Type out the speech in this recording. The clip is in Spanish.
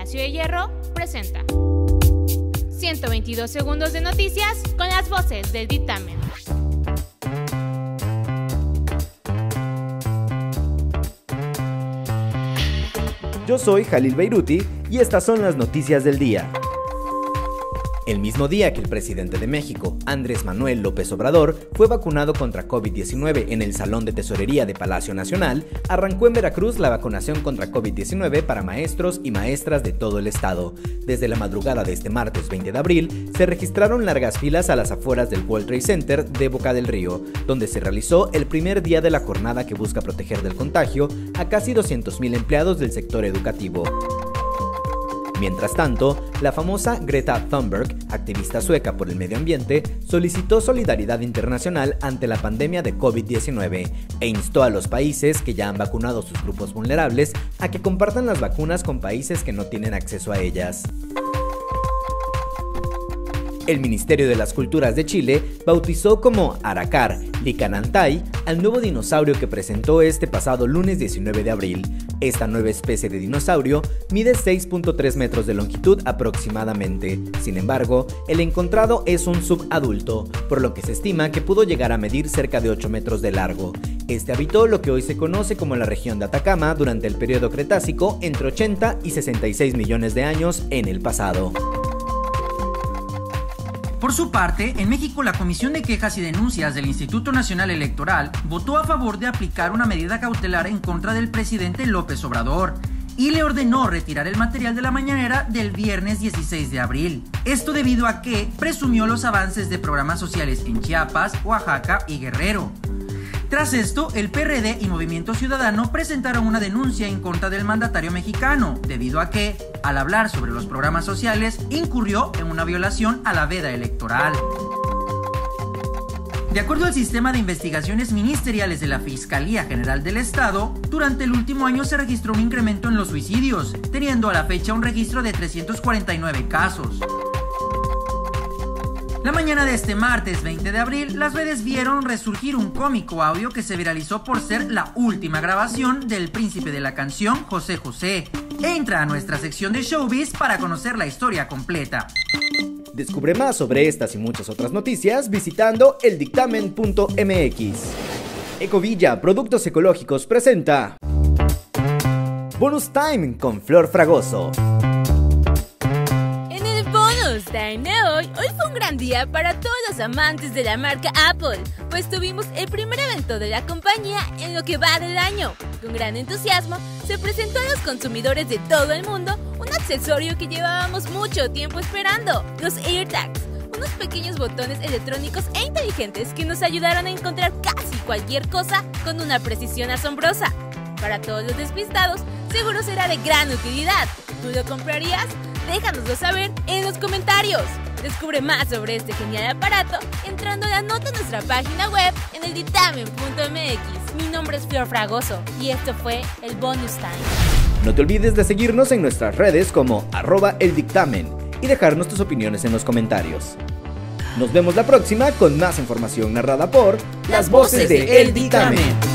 Palacio de Hierro presenta 122 segundos de noticias con las voces del dictamen. Yo soy Jalil Beiruti y estas son las noticias del día. El mismo día que el presidente de México, Andrés Manuel López Obrador, fue vacunado contra COVID-19 en el Salón de Tesorería de Palacio Nacional, arrancó en Veracruz la vacunación contra COVID-19 para maestros y maestras de todo el estado. Desde la madrugada de este martes 20 de abril, se registraron largas filas a las afueras del World Trade Center de Boca del Río, donde se realizó el primer día de la jornada que busca proteger del contagio a casi 200.000 empleados del sector educativo. Mientras tanto, la famosa Greta Thunberg, activista sueca por el medio ambiente, solicitó solidaridad internacional ante la pandemia de COVID-19 e instó a los países que ya han vacunado sus grupos vulnerables a que compartan las vacunas con países que no tienen acceso a ellas. El Ministerio de las Culturas de Chile bautizó como Aracar Licanantay al nuevo dinosaurio que presentó este pasado lunes 19 de abril. Esta nueva especie de dinosaurio mide 6.3 metros de longitud aproximadamente. Sin embargo, el encontrado es un subadulto, por lo que se estima que pudo llegar a medir cerca de 8 metros de largo. Este habitó lo que hoy se conoce como la región de Atacama durante el periodo Cretácico entre 80 y 66 millones de años en el pasado. Por su parte, en México la Comisión de Quejas y Denuncias del Instituto Nacional Electoral votó a favor de aplicar una medida cautelar en contra del presidente López Obrador y le ordenó retirar el material de la mañanera del viernes 16 de abril. Esto debido a que presumió los avances de programas sociales en Chiapas, Oaxaca y Guerrero. Tras esto, el PRD y Movimiento Ciudadano presentaron una denuncia en contra del mandatario mexicano, debido a que, al hablar sobre los programas sociales, incurrió en una violación a la veda electoral. De acuerdo al sistema de investigaciones ministeriales de la Fiscalía General del Estado, durante el último año se registró un incremento en los suicidios, teniendo a la fecha un registro de 349 casos. La mañana de este martes 20 de abril, las redes vieron resurgir un cómico audio que se viralizó por ser la última grabación del príncipe de la canción José José. Entra a nuestra sección de Showbiz para conocer la historia completa. Descubre más sobre estas y muchas otras noticias visitando eldictamen.mx. Ecovilla Productos Ecológicos presenta Bonus Time con Flor Fragoso. de hoy, fue un gran día para todos los amantes de la marca Apple, pues tuvimos el primer evento de la compañía en lo que va del año. Con gran entusiasmo, se presentó a los consumidores de todo el mundo un accesorio que llevábamos mucho tiempo esperando, los AirTags, unos pequeños botones electrónicos e inteligentes que nos ayudaron a encontrar casi cualquier cosa con una precisión asombrosa. Para todos los despistados, seguro será de gran utilidad. ¿Tú lo comprarías? Déjanoslo saber en los comentarios. Descubre más sobre este genial aparato entrando a la nota en nuestra página web en el dictamen.mx. Mi nombre es Flor Fragoso y esto fue el Bonus Time. No te olvides de seguirnos en nuestras redes como arroba el y dejarnos tus opiniones en los comentarios. Nos vemos la próxima con más información narrada por las voces de El Dictamen.